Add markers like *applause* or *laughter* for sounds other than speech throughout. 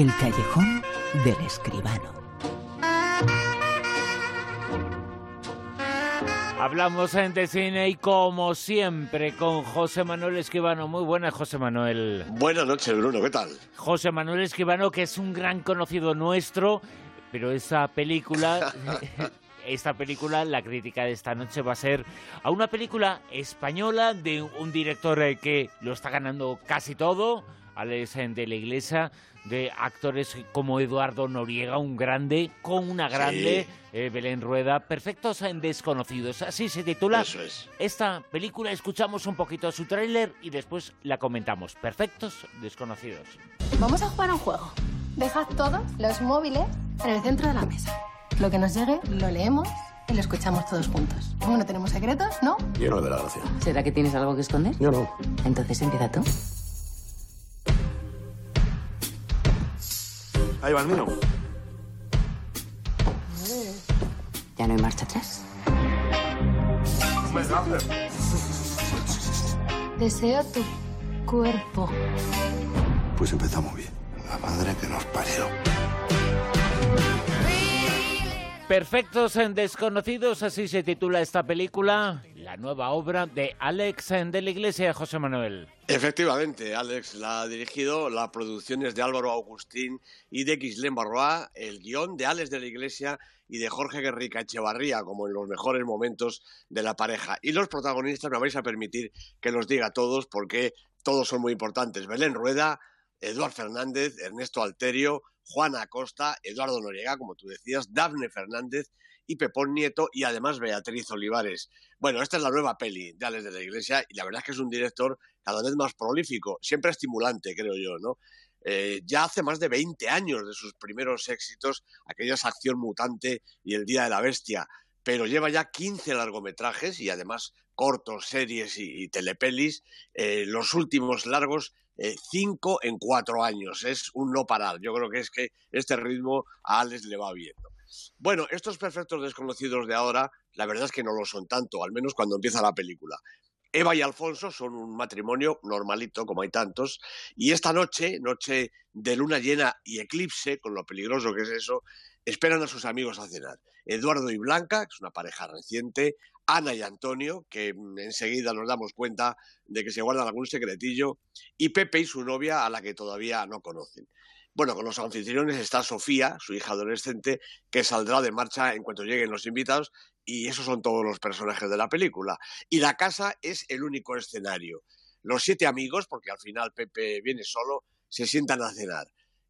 El callejón del escribano. Hablamos de cine y como siempre con José Manuel Escribano. Muy buenas, José Manuel. Buenas noches, Bruno, ¿qué tal? José Manuel Escribano, que es un gran conocido nuestro, pero esa película, *laughs* esta película, la crítica de esta noche va a ser a una película española de un director que lo está ganando casi todo, Alex de la Iglesia, de actores como Eduardo Noriega, un grande, con una grande eh, Belén Rueda, Perfectos en Desconocidos. Así se titula Eso es. esta película. Escuchamos un poquito su tráiler y después la comentamos. Perfectos Desconocidos. Vamos a jugar a un juego. Dejad todos los móviles en el centro de la mesa. Lo que nos llegue lo leemos y lo escuchamos todos juntos. Como no tenemos secretos, ¿no? Yo no de la gracia. ¿Será que tienes algo que esconder? Yo no. Entonces empieza tú. Ahí va el mío. Ya no hay marcha atrás. Deseo tu cuerpo. Pues empezamos bien. La madre que nos parió. Perfectos en Desconocidos, así se titula esta película, la nueva obra de Alex de la Iglesia, José Manuel. Efectivamente, Alex la ha dirigido, la producción es de Álvaro Agustín y de Gislain Barrois, el guion de Alex de la Iglesia y de Jorge Guerrica Echevarría, como en los mejores momentos de la pareja. Y los protagonistas me vais a permitir que los diga todos porque todos son muy importantes. Belén Rueda, Eduard Fernández, Ernesto Alterio, Juana Acosta, Eduardo Noriega, como tú decías, Dafne Fernández y Pepón Nieto y además Beatriz Olivares. Bueno, esta es la nueva peli de Alex de la Iglesia y la verdad es que es un director cada vez más prolífico, siempre estimulante, creo yo, ¿no? Eh, ya hace más de 20 años de sus primeros éxitos, aquellas Acción Mutante y El Día de la Bestia, pero lleva ya 15 largometrajes y además cortos, series y, telepelis, eh, los últimos largos, eh, cinco en cuatro años. Es un no parar. Yo creo que es que este ritmo a Alex le va viendo. Bueno, estos perfectos desconocidos de ahora, la verdad es que no lo son tanto, al menos cuando empieza la película. Eva y Alfonso son un matrimonio normalito, como hay tantos, y esta noche, noche de luna llena y eclipse, con lo peligroso que es eso, esperan a sus amigos a cenar. Eduardo y Blanca, que es una pareja reciente, Ana y Antonio, que mm, enseguida nos damos cuenta de que se guardan algún secretillo, y Pepe y su novia, a la que todavía no conocen. Bueno, con los anfitriones está Sofía, su hija adolescente, que saldrá de marcha en cuanto lleguen los invitados, y esos son todos los personajes de la película. Y la casa es el único escenario. Los siete amigos, porque al final Pepe viene solo, se sientan a cenar.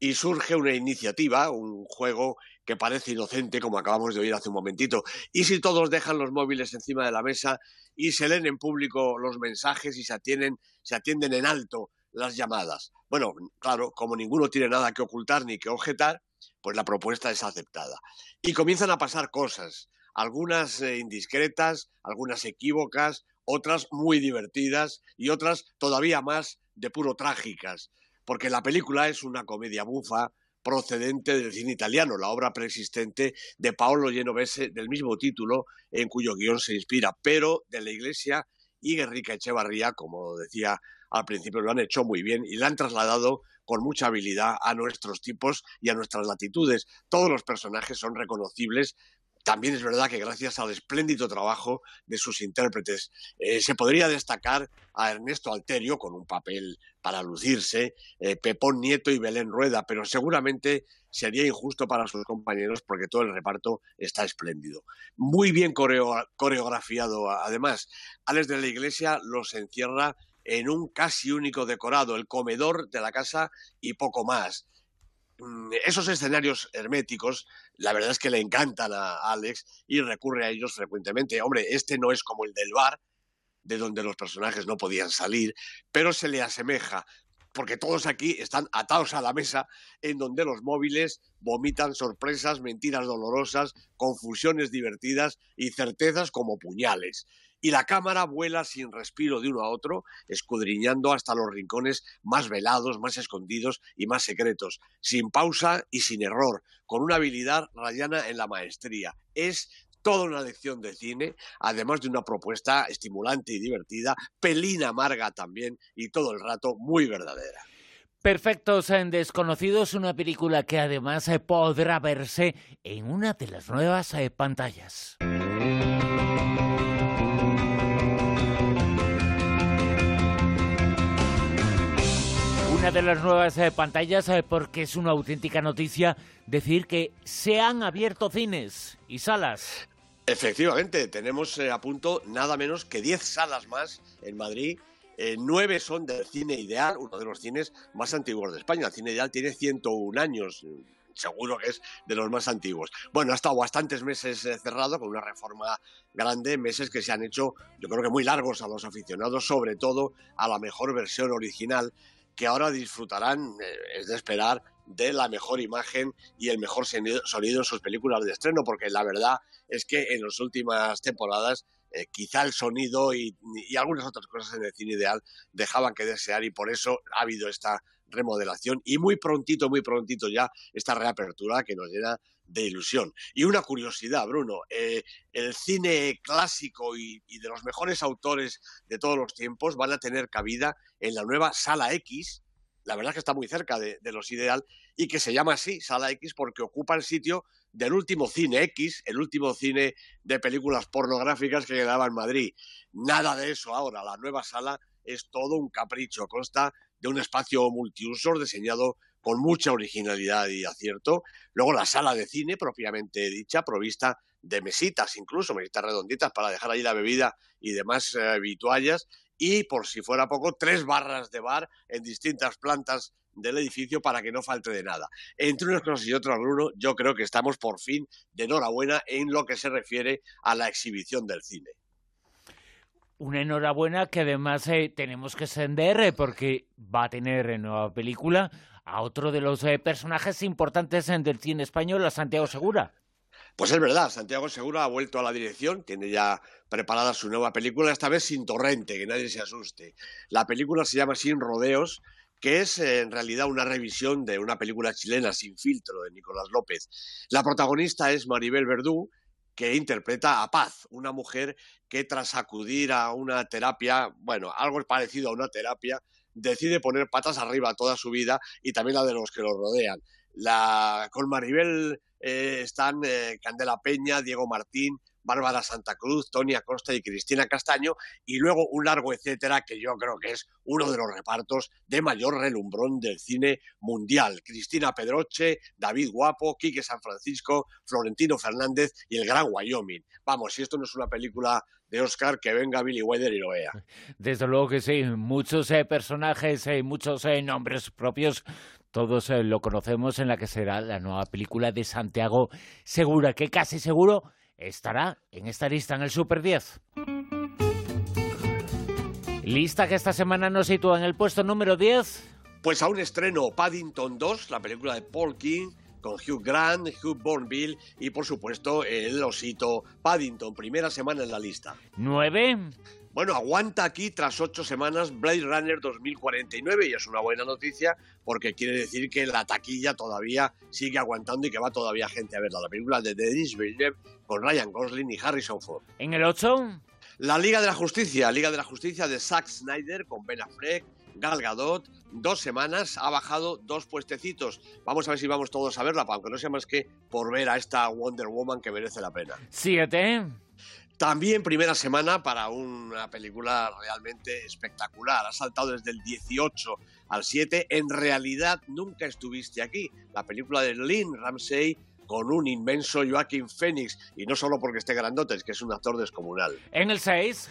Y surge una iniciativa, un juego que parece inocente, como acabamos de oír hace un momentito. Y si todos dejan los móviles encima de la mesa y se leen en público los mensajes y se atienden, se atienden en alto las llamadas. Bueno, claro, como ninguno tiene nada que ocultar ni que objetar, pues la propuesta es aceptada. Y comienzan a pasar cosas, algunas eh, indiscretas, algunas equívocas, otras muy divertidas y otras todavía más de puro trágicas, porque la película es una comedia bufa procedente del cine italiano, la obra preexistente de Paolo Genovese del mismo título en cuyo guion se inspira, pero de la Iglesia y Guerrica Echevarría, como decía al principio, lo han hecho muy bien y la han trasladado con mucha habilidad a nuestros tipos y a nuestras latitudes. Todos los personajes son reconocibles también es verdad que gracias al espléndido trabajo de sus intérpretes eh, se podría destacar a Ernesto Alterio con un papel para lucirse, eh, Pepón Nieto y Belén Rueda, pero seguramente sería injusto para sus compañeros porque todo el reparto está espléndido. Muy bien coreo- coreografiado además. Alex de la Iglesia los encierra en un casi único decorado, el comedor de la casa y poco más esos escenarios herméticos, la verdad es que le encantan a Alex y recurre a ellos frecuentemente. Hombre, este no es como el del bar, de donde los personajes no podían salir, pero se le asemeja, porque todos aquí están atados a la mesa, en donde los móviles vomitan sorpresas, mentiras dolorosas, confusiones divertidas y certezas como puñales y la cámara vuela sin respiro de uno a otro, escudriñando hasta los rincones más velados, más escondidos y más secretos, sin pausa y sin error, con una habilidad rayana en la maestría. Es toda una lección de cine, además de una propuesta estimulante y divertida, pelina amarga también y todo el rato muy verdadera. Perfectos en Desconocidos, una película que además eh, podrá verse en una de las nuevas eh, pantallas. De las nuevas eh, pantallas porque es una auténtica noticia decir que se han abierto cines y salas. Efectivamente, tenemos a punto nada menos que 10 salas más en Madrid eh, nueve son del Cine Ideal, uno de los cines más antiguos de España. El Cine Ideal tiene 101 años, seguro que es de los más antiguos. Bueno, ha estado bastantes meses eh, cerrado con una reforma grande, meses que se han hecho, yo creo que muy largos a los aficionados, sobre todo a la mejor versión original, que ahora disfrutarán, eh, es de esperar, de la mejor imagen y el mejor sonido en sus películas de estreno, porque la verdad es que en las últimas temporadas eh, quizá el sonido y, algunas otras cosas en el cine ideal dejaban que desear y por eso ha habido esta remodelación. Y muy prontito, muy prontito ya esta reapertura que nos llena de ilusión. Y una curiosidad, Bruno, eh, el cine clásico y, de los mejores autores de todos los tiempos van a tener cabida en la nueva Sala X, la verdad es que está muy cerca de, de los ideal y que se llama así, Sala X, porque ocupa el sitio del último cine X, el último cine de películas pornográficas que quedaba en Madrid. Nada de eso ahora. La nueva sala es todo un capricho. Consta de un espacio multiusos diseñado con mucha originalidad y acierto. Luego la sala de cine propiamente dicha, provista de mesitas incluso, mesitas redonditas para dejar ahí la bebida y demás eh, vituallas. Y por si fuera poco, tres barras de bar en distintas plantas del edificio para que no falte de nada. Entre unas cosas y otras, Bruno, yo creo que estamos por fin de enhorabuena en lo que se refiere a la exhibición del cine. Una enhorabuena que además eh, tenemos que sender eh, porque va a tener en nueva película a otro de los eh, personajes importantes del cine español, a Santiago Segura. Pues es verdad, Santiago Segura ha vuelto a la dirección, tiene ya preparada su nueva película, esta vez sin torrente, que nadie se asuste. La película se llama Sin Rodeos que es eh, en realidad una revisión de una película chilena sin filtro de Nicolás López. La protagonista es Maribel Verdú, que interpreta a Paz, una mujer que tras acudir a una terapia, bueno, algo parecido a una terapia, decide poner patas arriba toda su vida y también la de los que lo rodean. La, con Maribel eh, están eh, Candela Peña, Diego Martín, Bárbara Santa Cruz, Tony Acosta y Cristina Castaño, y luego un largo etcétera que yo creo que es uno de los repartos de mayor relumbrón del cine mundial. Cristina Pedroche, David Guapo, Quique San Francisco, Florentino Fernández y el Gran Wyoming. Vamos, si esto no es una película de Oscar, que venga Billy Wilder y lo vea. Desde luego que sí, muchos eh, personajes, y muchos eh, nombres propios todos eh, lo conocemos en la que será la nueva película de Santiago Segura, que casi seguro estará en esta lista en el Super 10. Lista que esta semana nos sitúa en el puesto número 10. Pues a un estreno Paddington 2, la película de Paul King, con Hugh Grant, Hugh Bourneville y por supuesto el osito Paddington, primera semana en la lista. 9. Bueno, aguanta aquí tras ocho semanas Blade Runner 2049 y es una buena noticia porque quiere decir que la taquilla todavía sigue aguantando y que va todavía gente a verla. La película de Denis Villeneuve con Ryan Gosling y Harrison Ford. En el 8. La Liga de la Justicia, Liga de la Justicia de Zack Snyder con Ben Affleck, Gal Gadot, dos semanas, ha bajado dos puestecitos. Vamos a ver si vamos todos a verla, aunque no sea más que por ver a esta Wonder Woman que merece la pena. Siete. También primera semana para una película realmente espectacular. Ha saltado desde el 18 al 7. En realidad nunca estuviste aquí. La película de Lynn Ramsey con un inmenso Joaquín Phoenix. Y no solo porque esté grandote, es que es un actor descomunal. En el 6.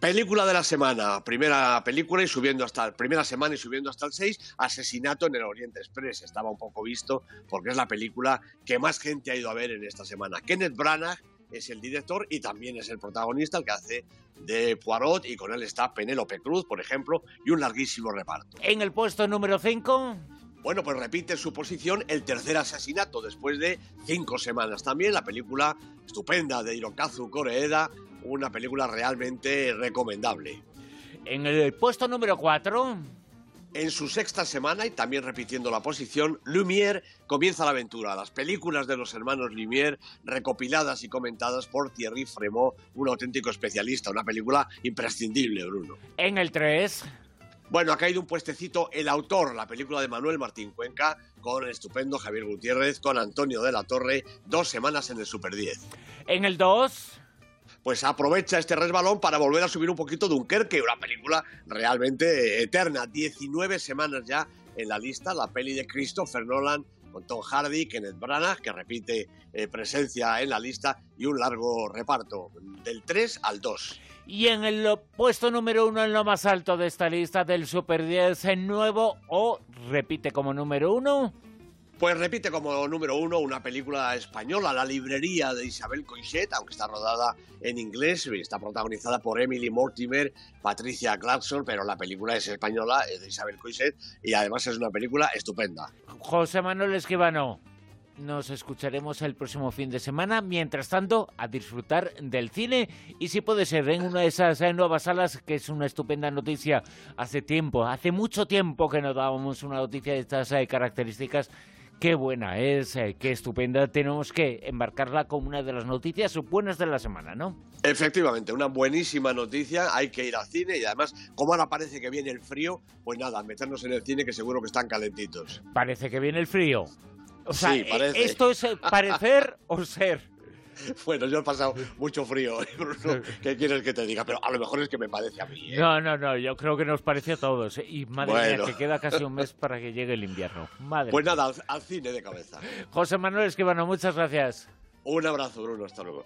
Película de la semana, primera película y subiendo hasta primera semana y subiendo hasta el 6, Asesinato en el Oriente Express. Estaba un poco visto porque es la película que más gente ha ido a ver en esta semana. Kenneth Branagh es el director y también es el protagonista, el que hace de Poirot, y con él está Penélope Cruz, por ejemplo, y un larguísimo reparto. En el puesto número 5. Bueno, pues repite su posición el tercer asesinato después de cinco semanas. También la película estupenda de Hirokazu Koreeda, una película realmente recomendable. En el puesto número 4. En su sexta semana, y también repitiendo la posición, Lumière comienza la aventura. Las películas de los hermanos Lumière, recopiladas y comentadas por Thierry Fremont, un auténtico especialista. Una película imprescindible, Bruno. En el 3. Bueno, ha caído un puestecito El Autor, la película de Manuel Martín Cuenca, con el estupendo Javier Gutiérrez, con Antonio de la Torre, dos semanas en el Super 10. En el 2 pues aprovecha este resbalón para volver a subir un poquito Dunkerque, una película realmente eterna. 19 semanas ya en la lista, la peli de Christopher Nolan con Tom Hardy, Kenneth Branagh, que repite eh, presencia en la lista, y un largo reparto, del 3 al 2. Y en el puesto número uno, en lo más alto de esta lista del Super 10, en nuevo o repite como número uno. Pues repite como número uno una película española, La librería de Isabel Coixet, aunque está rodada en inglés, está protagonizada por Emily Mortimer, Patricia Clarkson, pero la película es española, es de Isabel Coixet, y además es una película estupenda. José Manuel Esquivano, nos escucharemos el próximo fin de semana. Mientras tanto, a disfrutar del cine y si puede ser en una de esas nuevas salas, que es una estupenda noticia. Hace tiempo, hace mucho tiempo que no dábamos una noticia de estas eh, características Qué buena es, eh, qué estupenda. Tenemos que embarcarla como una de las noticias buenas de la semana, ¿no? Efectivamente, una buenísima noticia. Hay que ir al cine y además, como ahora parece que viene el frío, pues nada, meternos en el cine que seguro que están calentitos. Parece que viene el frío. O sea, sí, parece. ¿esto es parecer o ser? *laughs* Bueno, yo he pasado mucho frío, ¿Qué quieres que te diga? Pero a lo mejor es que me parece a mí. ¿eh? No, no, no. Yo creo que nos parece a todos. ¿eh? Y madre mía, que queda casi un mes para que llegue el invierno. Madre pues nada, al, cine de cabeza. José Manuel Esquivano, muchas gracias. Un abrazo, Bruno. Hasta luego.